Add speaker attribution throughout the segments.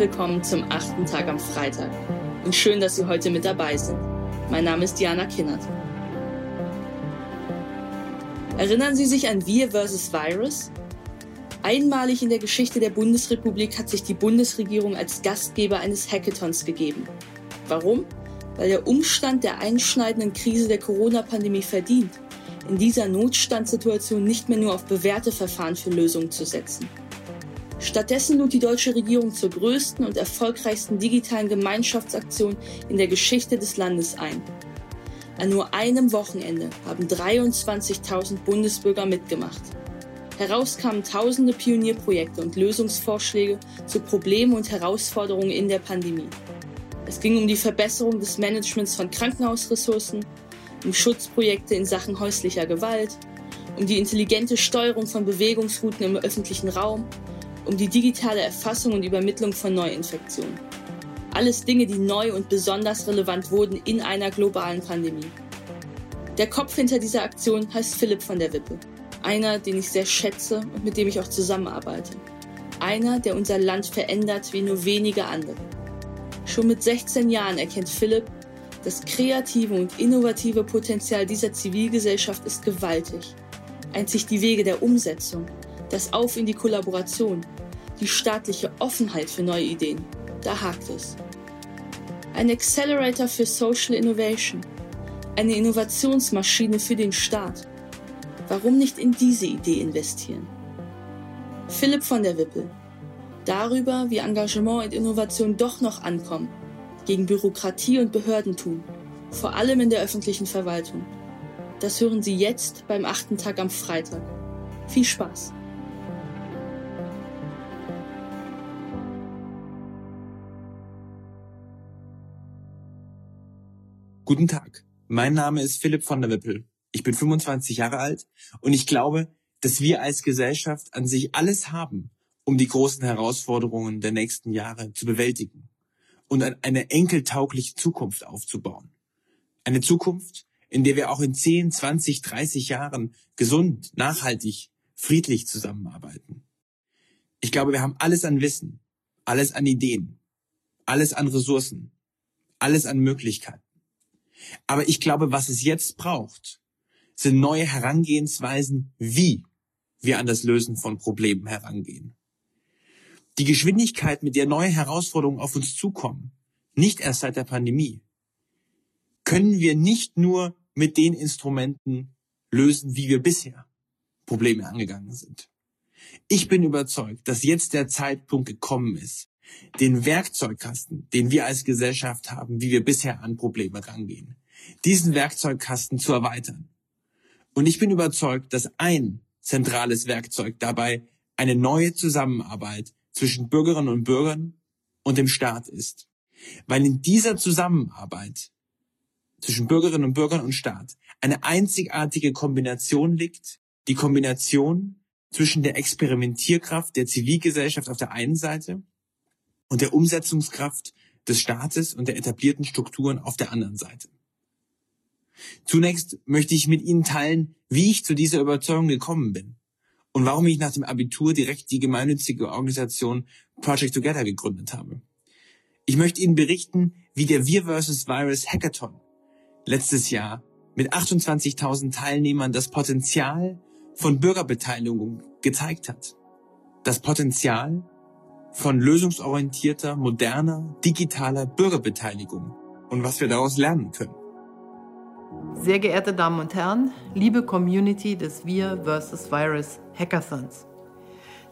Speaker 1: willkommen zum achten Tag am Freitag und schön, dass Sie heute mit dabei sind. Mein Name ist Diana Kinnert. Erinnern Sie sich an Wir vs. Virus? Einmalig in der Geschichte der Bundesrepublik hat sich die Bundesregierung als Gastgeber eines Hackathons gegeben. Warum? Weil der Umstand der einschneidenden Krise der Corona-Pandemie verdient, in dieser Notstandssituation nicht mehr nur auf bewährte Verfahren für Lösungen zu setzen. Stattdessen lud die deutsche Regierung zur größten und erfolgreichsten digitalen Gemeinschaftsaktion in der Geschichte des Landes ein. An nur einem Wochenende haben 23.000 Bundesbürger mitgemacht. Heraus kamen tausende Pionierprojekte und Lösungsvorschläge zu Problemen und Herausforderungen in der Pandemie. Es ging um die Verbesserung des Managements von Krankenhausressourcen, um Schutzprojekte in Sachen häuslicher Gewalt, um die intelligente Steuerung von Bewegungsrouten im öffentlichen Raum um die digitale Erfassung und Übermittlung von Neuinfektionen. Alles Dinge, die neu und besonders relevant wurden in einer globalen Pandemie. Der Kopf hinter dieser Aktion heißt Philipp von der Wippe. Einer, den ich sehr schätze und mit dem ich auch zusammenarbeite. Einer, der unser Land verändert wie nur wenige andere. Schon mit 16 Jahren erkennt Philipp, das kreative und innovative Potenzial dieser Zivilgesellschaft ist gewaltig. Einzig die Wege der Umsetzung, das Auf in die Kollaboration, die staatliche Offenheit für neue Ideen, da hakt es. Ein Accelerator für Social Innovation, eine Innovationsmaschine für den Staat. Warum nicht in diese Idee investieren? Philipp von der Wippel. Darüber, wie Engagement und Innovation doch noch ankommen, gegen Bürokratie und Behördentum, vor allem in der öffentlichen Verwaltung. Das hören Sie jetzt beim achten Tag am Freitag. Viel Spaß!
Speaker 2: Guten Tag, mein Name ist Philipp von der Wippel. Ich bin 25 Jahre alt und ich glaube, dass wir als Gesellschaft an sich alles haben, um die großen Herausforderungen der nächsten Jahre zu bewältigen und eine enkeltaugliche Zukunft aufzubauen. Eine Zukunft, in der wir auch in 10, 20, 30 Jahren gesund, nachhaltig, friedlich zusammenarbeiten. Ich glaube, wir haben alles an Wissen, alles an Ideen, alles an Ressourcen, alles an Möglichkeiten. Aber ich glaube, was es jetzt braucht, sind neue Herangehensweisen, wie wir an das Lösen von Problemen herangehen. Die Geschwindigkeit, mit der neue Herausforderungen auf uns zukommen, nicht erst seit der Pandemie, können wir nicht nur mit den Instrumenten lösen, wie wir bisher Probleme angegangen sind. Ich bin überzeugt, dass jetzt der Zeitpunkt gekommen ist, den Werkzeugkasten, den wir als Gesellschaft haben, wie wir bisher an Probleme rangehen, diesen Werkzeugkasten zu erweitern. Und ich bin überzeugt, dass ein zentrales Werkzeug dabei eine neue Zusammenarbeit zwischen Bürgerinnen und Bürgern und dem Staat ist. Weil in dieser Zusammenarbeit zwischen Bürgerinnen und Bürgern und Staat eine einzigartige Kombination liegt, die Kombination zwischen der Experimentierkraft der Zivilgesellschaft auf der einen Seite und der Umsetzungskraft des Staates und der etablierten Strukturen auf der anderen Seite. Zunächst möchte ich mit Ihnen teilen, wie ich zu dieser Überzeugung gekommen bin und warum ich nach dem Abitur direkt die gemeinnützige Organisation Project Together gegründet habe. Ich möchte Ihnen berichten, wie der Wir vs. Virus Hackathon letztes Jahr mit 28.000 Teilnehmern das Potenzial von Bürgerbeteiligung gezeigt hat. Das Potenzial von lösungsorientierter, moderner, digitaler Bürgerbeteiligung und was wir daraus lernen können.
Speaker 3: Sehr geehrte Damen und Herren, liebe Community des Wir vs. Virus Hackathons.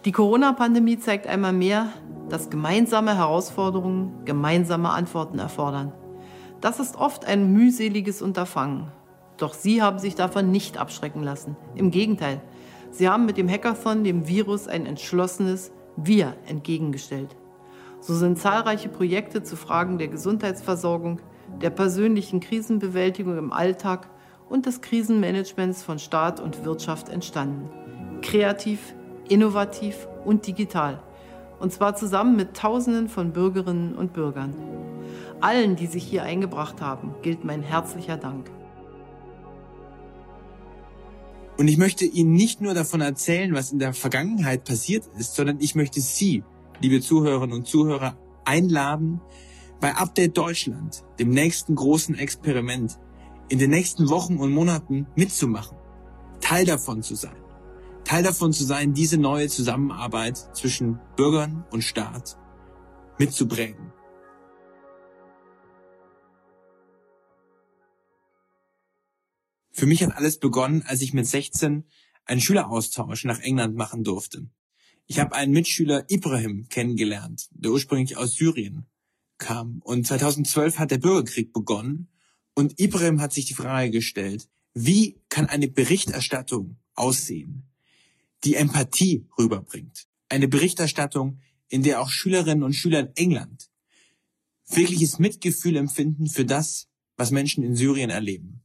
Speaker 3: Die Corona-Pandemie zeigt einmal mehr, dass gemeinsame Herausforderungen gemeinsame Antworten erfordern. Das ist oft ein mühseliges Unterfangen. Doch Sie haben sich davon nicht abschrecken lassen. Im Gegenteil, Sie haben mit dem Hackathon dem Virus ein entschlossenes Wir entgegengestellt. So sind zahlreiche Projekte zu Fragen der Gesundheitsversorgung, der persönlichen Krisenbewältigung im Alltag und des Krisenmanagements von Staat und Wirtschaft entstanden. Kreativ, innovativ und digital. Und zwar zusammen mit Tausenden von Bürgerinnen und Bürgern. Allen, die sich hier eingebracht haben, gilt mein herzlicher Dank.
Speaker 2: Und ich möchte Ihnen nicht nur davon erzählen, was in der Vergangenheit passiert ist, sondern ich möchte Sie, liebe Zuhörerinnen und Zuhörer, einladen, bei Update Deutschland, dem nächsten großen Experiment, in den nächsten Wochen und Monaten mitzumachen, Teil davon zu sein. Teil davon zu sein, diese neue Zusammenarbeit zwischen Bürgern und Staat mitzuprägen. Für mich hat alles begonnen, als ich mit 16 einen Schüleraustausch nach England machen durfte. Ich habe einen Mitschüler Ibrahim kennengelernt, der ursprünglich aus Syrien kam. Und 2012 hat der Bürgerkrieg begonnen und Ibrahim hat sich die Frage gestellt, wie kann eine Berichterstattung aussehen, die Empathie rüberbringt? Eine Berichterstattung, in der auch Schülerinnen und Schüler in England wirkliches Mitgefühl empfinden für das, was Menschen in Syrien erleben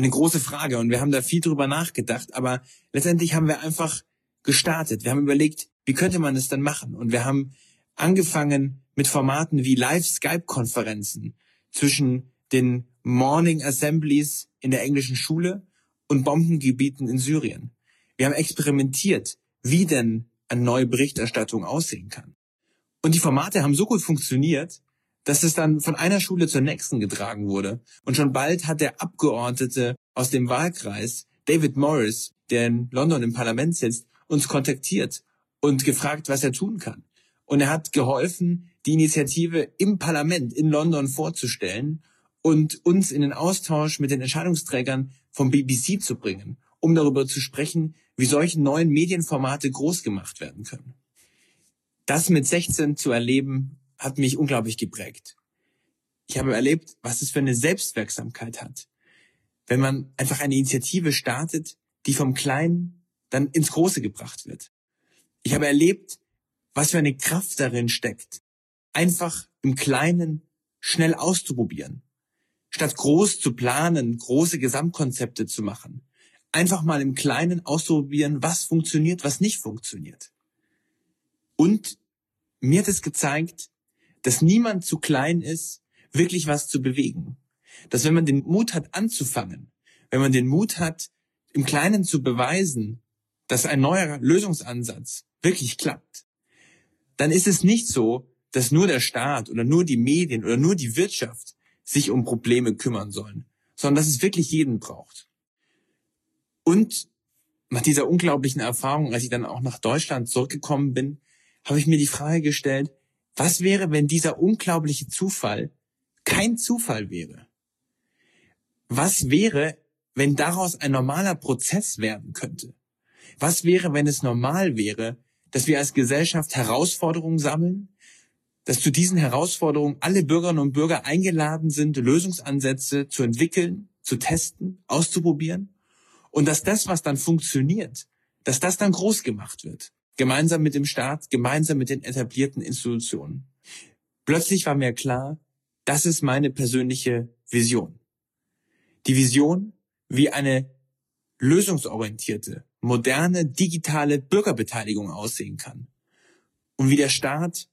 Speaker 2: eine große Frage und wir haben da viel drüber nachgedacht, aber letztendlich haben wir einfach gestartet. Wir haben überlegt, wie könnte man es dann machen? Und wir haben angefangen mit Formaten wie Live-Skype-Konferenzen zwischen den Morning Assemblies in der englischen Schule und Bombengebieten in Syrien. Wir haben experimentiert, wie denn eine neue Berichterstattung aussehen kann. Und die Formate haben so gut funktioniert, dass es dann von einer Schule zur nächsten getragen wurde. Und schon bald hat der Abgeordnete aus dem Wahlkreis, David Morris, der in London im Parlament sitzt, uns kontaktiert und gefragt, was er tun kann. Und er hat geholfen, die Initiative im Parlament in London vorzustellen und uns in den Austausch mit den Entscheidungsträgern vom BBC zu bringen, um darüber zu sprechen, wie solche neuen Medienformate groß gemacht werden können. Das mit 16 zu erleben, hat mich unglaublich geprägt. Ich habe erlebt, was es für eine Selbstwirksamkeit hat, wenn man einfach eine Initiative startet, die vom Kleinen dann ins Große gebracht wird. Ich habe erlebt, was für eine Kraft darin steckt, einfach im Kleinen schnell auszuprobieren, statt groß zu planen, große Gesamtkonzepte zu machen. Einfach mal im Kleinen auszuprobieren, was funktioniert, was nicht funktioniert. Und mir hat es gezeigt, dass niemand zu klein ist, wirklich was zu bewegen. Dass wenn man den Mut hat anzufangen, wenn man den Mut hat, im Kleinen zu beweisen, dass ein neuer Lösungsansatz wirklich klappt, dann ist es nicht so, dass nur der Staat oder nur die Medien oder nur die Wirtschaft sich um Probleme kümmern sollen, sondern dass es wirklich jeden braucht. Und nach dieser unglaublichen Erfahrung, als ich dann auch nach Deutschland zurückgekommen bin, habe ich mir die Frage gestellt, was wäre, wenn dieser unglaubliche Zufall kein Zufall wäre? Was wäre, wenn daraus ein normaler Prozess werden könnte? Was wäre, wenn es normal wäre, dass wir als Gesellschaft Herausforderungen sammeln, dass zu diesen Herausforderungen alle Bürgerinnen und Bürger eingeladen sind, Lösungsansätze zu entwickeln, zu testen, auszuprobieren und dass das, was dann funktioniert, dass das dann groß gemacht wird gemeinsam mit dem Staat, gemeinsam mit den etablierten Institutionen. Plötzlich war mir klar, das ist meine persönliche Vision. Die Vision, wie eine lösungsorientierte, moderne, digitale Bürgerbeteiligung aussehen kann. Und wie der Staat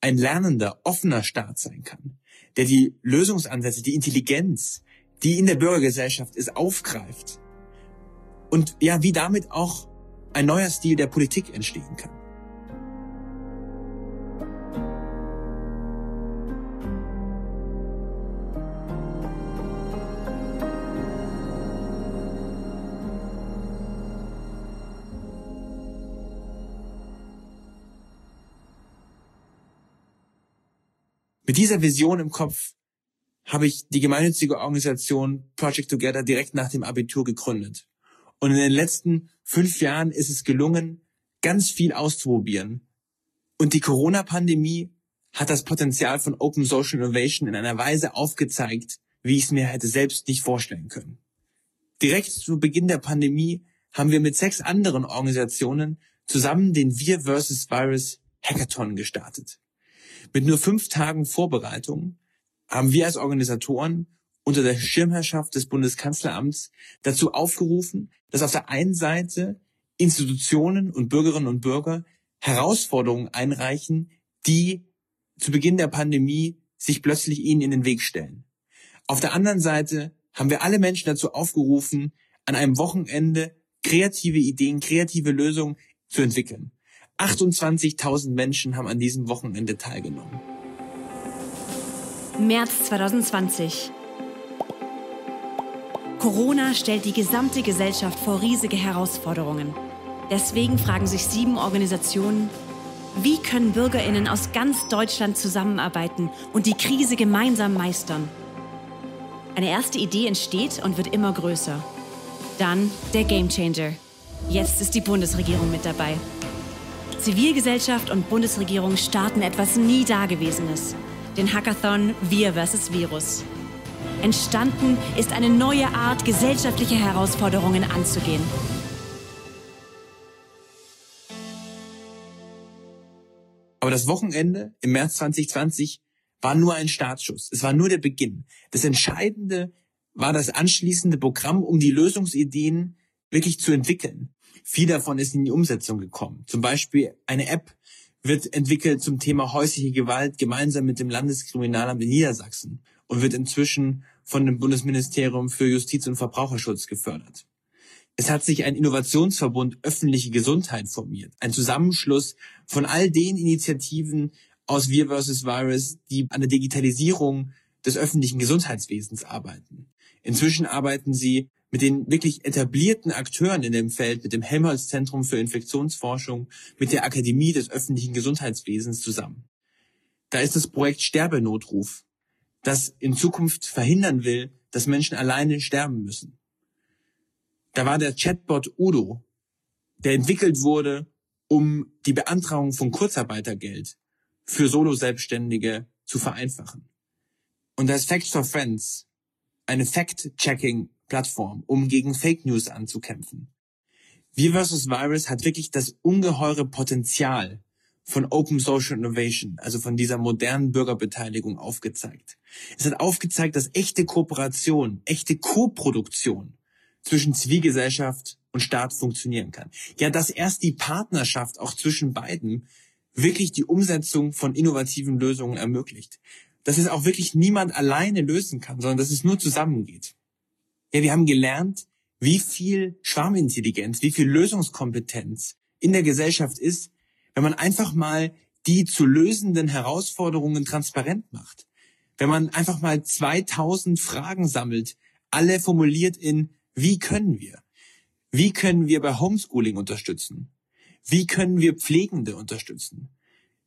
Speaker 2: ein lernender, offener Staat sein kann, der die Lösungsansätze, die Intelligenz, die in der Bürgergesellschaft ist, aufgreift. Und ja, wie damit auch ein neuer Stil der Politik entstehen kann. Mit dieser Vision im Kopf habe ich die gemeinnützige Organisation Project Together direkt nach dem Abitur gegründet. Und in den letzten fünf Jahren ist es gelungen, ganz viel auszuprobieren. Und die Corona-Pandemie hat das Potenzial von Open Social Innovation in einer Weise aufgezeigt, wie ich es mir hätte selbst nicht vorstellen können. Direkt zu Beginn der Pandemie haben wir mit sechs anderen Organisationen zusammen den Wir vs. Virus Hackathon gestartet. Mit nur fünf Tagen Vorbereitung haben wir als Organisatoren unter der Schirmherrschaft des Bundeskanzleramts dazu aufgerufen, dass auf der einen Seite Institutionen und Bürgerinnen und Bürger Herausforderungen einreichen, die zu Beginn der Pandemie sich plötzlich ihnen in den Weg stellen. Auf der anderen Seite haben wir alle Menschen dazu aufgerufen, an einem Wochenende kreative Ideen, kreative Lösungen zu entwickeln. 28.000 Menschen haben an diesem Wochenende teilgenommen.
Speaker 4: März 2020. Corona stellt die gesamte Gesellschaft vor riesige Herausforderungen. Deswegen fragen sich sieben Organisationen, wie können Bürgerinnen aus ganz Deutschland zusammenarbeiten und die Krise gemeinsam meistern? Eine erste Idee entsteht und wird immer größer. Dann der Gamechanger. Jetzt ist die Bundesregierung mit dabei. Zivilgesellschaft und Bundesregierung starten etwas nie Dagewesenes. Den Hackathon Wir vs. Virus. Entstanden ist eine neue Art, gesellschaftliche Herausforderungen anzugehen.
Speaker 2: Aber das Wochenende im März 2020 war nur ein Startschuss. Es war nur der Beginn. Das Entscheidende war das anschließende Programm, um die Lösungsideen wirklich zu entwickeln. Viel davon ist in die Umsetzung gekommen. Zum Beispiel eine App wird entwickelt zum Thema häusliche Gewalt gemeinsam mit dem Landeskriminalamt in Niedersachsen und wird inzwischen von dem Bundesministerium für Justiz und Verbraucherschutz gefördert. Es hat sich ein Innovationsverbund öffentliche Gesundheit formiert, ein Zusammenschluss von all den Initiativen aus Wir vs. Virus, die an der Digitalisierung des öffentlichen Gesundheitswesens arbeiten. Inzwischen arbeiten sie mit den wirklich etablierten Akteuren in dem Feld, mit dem Helmholtz-Zentrum für Infektionsforschung, mit der Akademie des öffentlichen Gesundheitswesens zusammen. Da ist das Projekt Sterbenotruf, das in Zukunft verhindern will, dass Menschen alleine sterben müssen. Da war der Chatbot Udo, der entwickelt wurde, um die Beantragung von Kurzarbeitergeld für Solo-Selbstständige zu vereinfachen. Und da ist Facts for Friends, eine Fact-Checking-Plattform, um gegen Fake News anzukämpfen. Wir vs. Virus hat wirklich das ungeheure Potenzial von Open Social Innovation, also von dieser modernen Bürgerbeteiligung aufgezeigt. Es hat aufgezeigt, dass echte Kooperation, echte Koproduktion zwischen Zivilgesellschaft und Staat funktionieren kann. Ja, dass erst die Partnerschaft auch zwischen beiden wirklich die Umsetzung von innovativen Lösungen ermöglicht. Dass es auch wirklich niemand alleine lösen kann, sondern dass es nur zusammengeht. Ja, wir haben gelernt, wie viel Schwarmintelligenz, wie viel Lösungskompetenz in der Gesellschaft ist, wenn man einfach mal die zu lösenden Herausforderungen transparent macht. Wenn man einfach mal 2000 Fragen sammelt, alle formuliert in wie können wir? Wie können wir bei Homeschooling unterstützen? Wie können wir Pflegende unterstützen?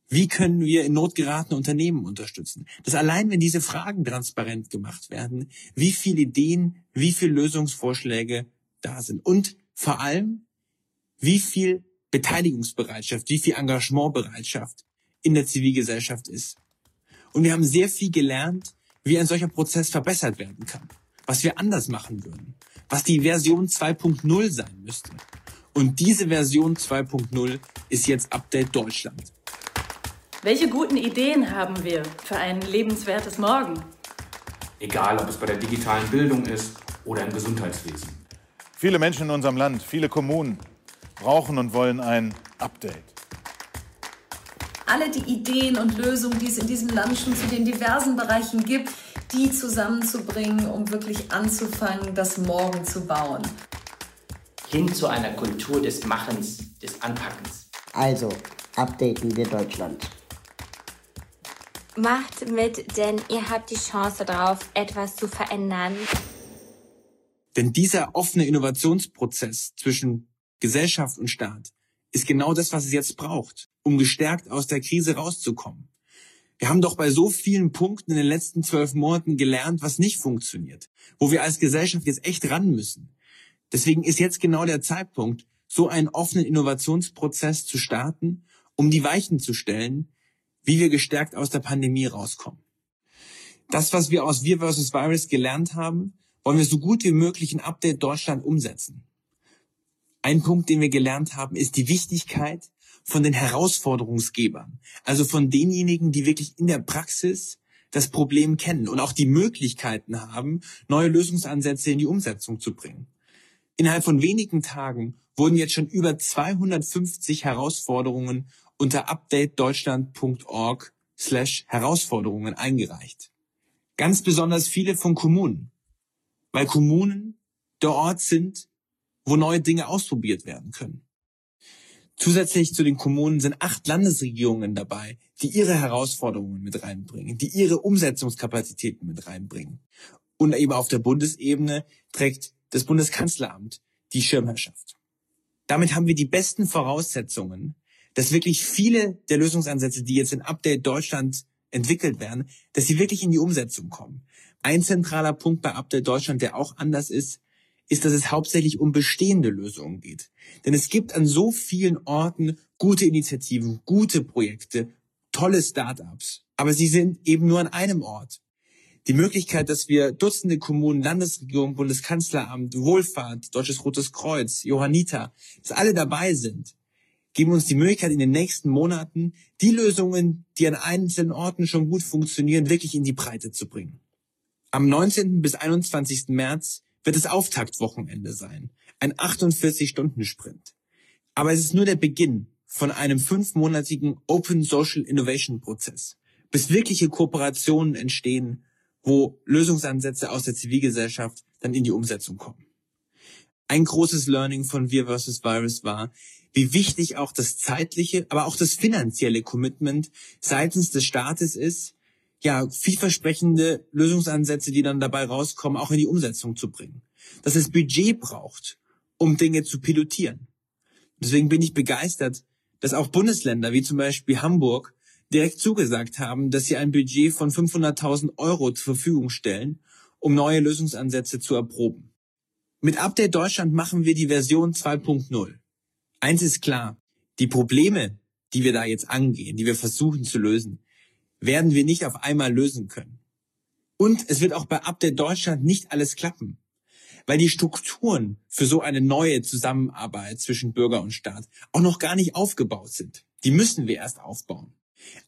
Speaker 2: Wie können wir in Not geratene Unternehmen unterstützen? Das allein, wenn diese Fragen transparent gemacht werden, wie viele Ideen, wie viele Lösungsvorschläge da sind und vor allem, wie viel Beteiligungsbereitschaft, wie viel Engagementbereitschaft in der Zivilgesellschaft ist. Und wir haben sehr viel gelernt, wie ein solcher Prozess verbessert werden kann, was wir anders machen würden, was die Version 2.0 sein müsste. Und diese Version 2.0 ist jetzt Update Deutschland.
Speaker 5: Welche guten Ideen haben wir für ein lebenswertes Morgen?
Speaker 6: Egal, ob es bei der digitalen Bildung ist oder im Gesundheitswesen.
Speaker 7: Viele Menschen in unserem Land, viele Kommunen brauchen und wollen ein Update.
Speaker 8: Alle die Ideen und Lösungen, die es in diesem Land schon zu den diversen Bereichen gibt, die zusammenzubringen, um wirklich anzufangen, das Morgen zu bauen.
Speaker 9: Hin zu einer Kultur des Machens, des Anpackens.
Speaker 10: Also, updaten wir Deutschland.
Speaker 11: Macht mit, denn ihr habt die Chance darauf, etwas zu verändern.
Speaker 2: Denn dieser offene Innovationsprozess zwischen Gesellschaft und Staat ist genau das, was es jetzt braucht, um gestärkt aus der Krise rauszukommen. Wir haben doch bei so vielen Punkten in den letzten zwölf Monaten gelernt, was nicht funktioniert, wo wir als Gesellschaft jetzt echt ran müssen. Deswegen ist jetzt genau der Zeitpunkt, so einen offenen Innovationsprozess zu starten, um die Weichen zu stellen, wie wir gestärkt aus der Pandemie rauskommen. Das, was wir aus Wir vs. Virus gelernt haben, wollen wir so gut wie möglich in Update Deutschland umsetzen. Ein Punkt, den wir gelernt haben, ist die Wichtigkeit von den Herausforderungsgebern, also von denjenigen, die wirklich in der Praxis das Problem kennen und auch die Möglichkeiten haben, neue Lösungsansätze in die Umsetzung zu bringen. Innerhalb von wenigen Tagen wurden jetzt schon über 250 Herausforderungen unter updatedeutschland.org slash Herausforderungen eingereicht. Ganz besonders viele von Kommunen, weil Kommunen der Ort sind, wo neue Dinge ausprobiert werden können. Zusätzlich zu den Kommunen sind acht Landesregierungen dabei, die ihre Herausforderungen mit reinbringen, die ihre Umsetzungskapazitäten mit reinbringen. Und eben auf der Bundesebene trägt das Bundeskanzleramt die Schirmherrschaft. Damit haben wir die besten Voraussetzungen, dass wirklich viele der Lösungsansätze, die jetzt in Update Deutschland entwickelt werden, dass sie wirklich in die Umsetzung kommen. Ein zentraler Punkt bei Update Deutschland, der auch anders ist, ist, dass es hauptsächlich um bestehende Lösungen geht. Denn es gibt an so vielen Orten gute Initiativen, gute Projekte, tolle Startups. Aber sie sind eben nur an einem Ort. Die Möglichkeit, dass wir Dutzende Kommunen, Landesregierung, Bundeskanzleramt, Wohlfahrt, Deutsches Rotes Kreuz, Johanniter, dass alle dabei sind, geben uns die Möglichkeit, in den nächsten Monaten die Lösungen, die an einzelnen Orten schon gut funktionieren, wirklich in die Breite zu bringen. Am 19. bis 21. März wird es Auftaktwochenende sein. Ein 48-Stunden-Sprint. Aber es ist nur der Beginn von einem fünfmonatigen Open Social Innovation Prozess, bis wirkliche Kooperationen entstehen, wo Lösungsansätze aus der Zivilgesellschaft dann in die Umsetzung kommen. Ein großes Learning von Wir vs. Virus war, wie wichtig auch das zeitliche, aber auch das finanzielle Commitment seitens des Staates ist, ja, vielversprechende Lösungsansätze, die dann dabei rauskommen, auch in die Umsetzung zu bringen. Dass es Budget braucht, um Dinge zu pilotieren. Deswegen bin ich begeistert, dass auch Bundesländer wie zum Beispiel Hamburg direkt zugesagt haben, dass sie ein Budget von 500.000 Euro zur Verfügung stellen, um neue Lösungsansätze zu erproben. Mit Update Deutschland machen wir die Version 2.0. Eins ist klar, die Probleme, die wir da jetzt angehen, die wir versuchen zu lösen, werden wir nicht auf einmal lösen können. Und es wird auch bei Update Deutschland nicht alles klappen, weil die Strukturen für so eine neue Zusammenarbeit zwischen Bürger und Staat auch noch gar nicht aufgebaut sind. Die müssen wir erst aufbauen.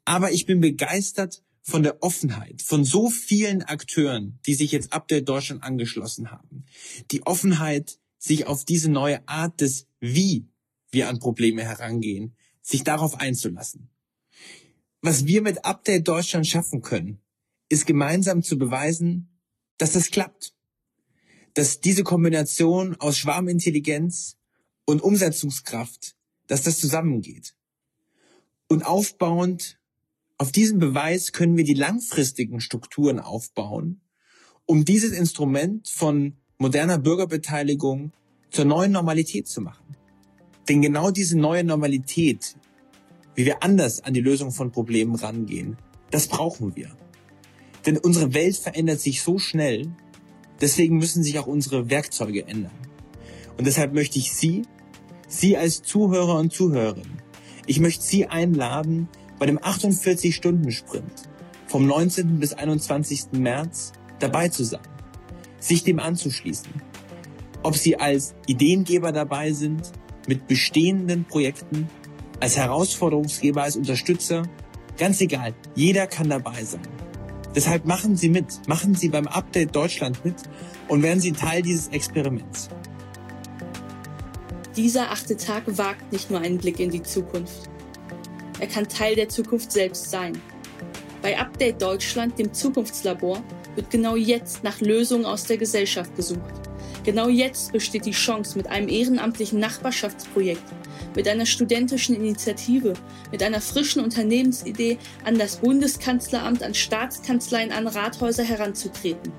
Speaker 2: Aber ich bin begeistert von der Offenheit von so vielen Akteuren, die sich jetzt Update Deutschland angeschlossen haben. Die Offenheit, sich auf diese neue Art des Wie wir an Probleme herangehen, sich darauf einzulassen. Was wir mit Update Deutschland schaffen können, ist gemeinsam zu beweisen, dass das klappt. Dass diese Kombination aus Schwarmintelligenz und Umsetzungskraft, dass das zusammengeht. Und aufbauend auf diesem Beweis können wir die langfristigen Strukturen aufbauen, um dieses Instrument von moderner Bürgerbeteiligung zur neuen Normalität zu machen. Denn genau diese neue Normalität wie wir anders an die Lösung von Problemen rangehen. Das brauchen wir. Denn unsere Welt verändert sich so schnell, deswegen müssen sich auch unsere Werkzeuge ändern. Und deshalb möchte ich Sie, Sie als Zuhörer und Zuhörerin, ich möchte Sie einladen, bei dem 48-Stunden-Sprint vom 19. bis 21. März dabei zu sein, sich dem anzuschließen. Ob Sie als Ideengeber dabei sind, mit bestehenden Projekten als Herausforderungsgeber, als Unterstützer. Ganz egal, jeder kann dabei sein. Deshalb machen Sie mit, machen Sie beim Update Deutschland mit und werden Sie Teil dieses Experiments.
Speaker 1: Dieser achte Tag wagt nicht nur einen Blick in die Zukunft. Er kann Teil der Zukunft selbst sein. Bei Update Deutschland, dem Zukunftslabor, wird genau jetzt nach Lösungen aus der Gesellschaft gesucht. Genau jetzt besteht die Chance, mit einem ehrenamtlichen Nachbarschaftsprojekt mit einer studentischen Initiative, mit einer frischen Unternehmensidee an das Bundeskanzleramt, an Staatskanzleien, an Rathäuser heranzutreten.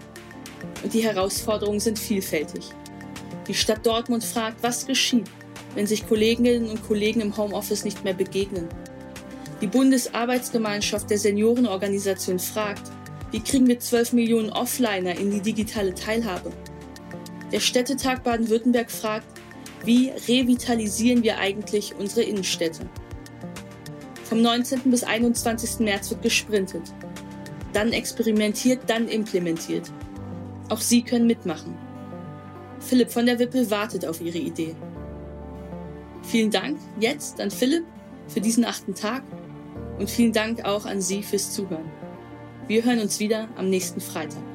Speaker 1: Und die Herausforderungen sind vielfältig. Die Stadt Dortmund fragt, was geschieht, wenn sich Kolleginnen und Kollegen im Homeoffice nicht mehr begegnen. Die Bundesarbeitsgemeinschaft der Seniorenorganisation fragt, wie kriegen wir 12 Millionen Offliner in die digitale Teilhabe? Der Städtetag Baden-Württemberg fragt, wie revitalisieren wir eigentlich unsere Innenstädte? Vom 19. bis 21. März wird gesprintet. Dann experimentiert, dann implementiert. Auch Sie können mitmachen. Philipp von der Wippel wartet auf Ihre Idee. Vielen Dank jetzt an Philipp für diesen achten Tag und vielen Dank auch an Sie fürs Zuhören. Wir hören uns wieder am nächsten Freitag.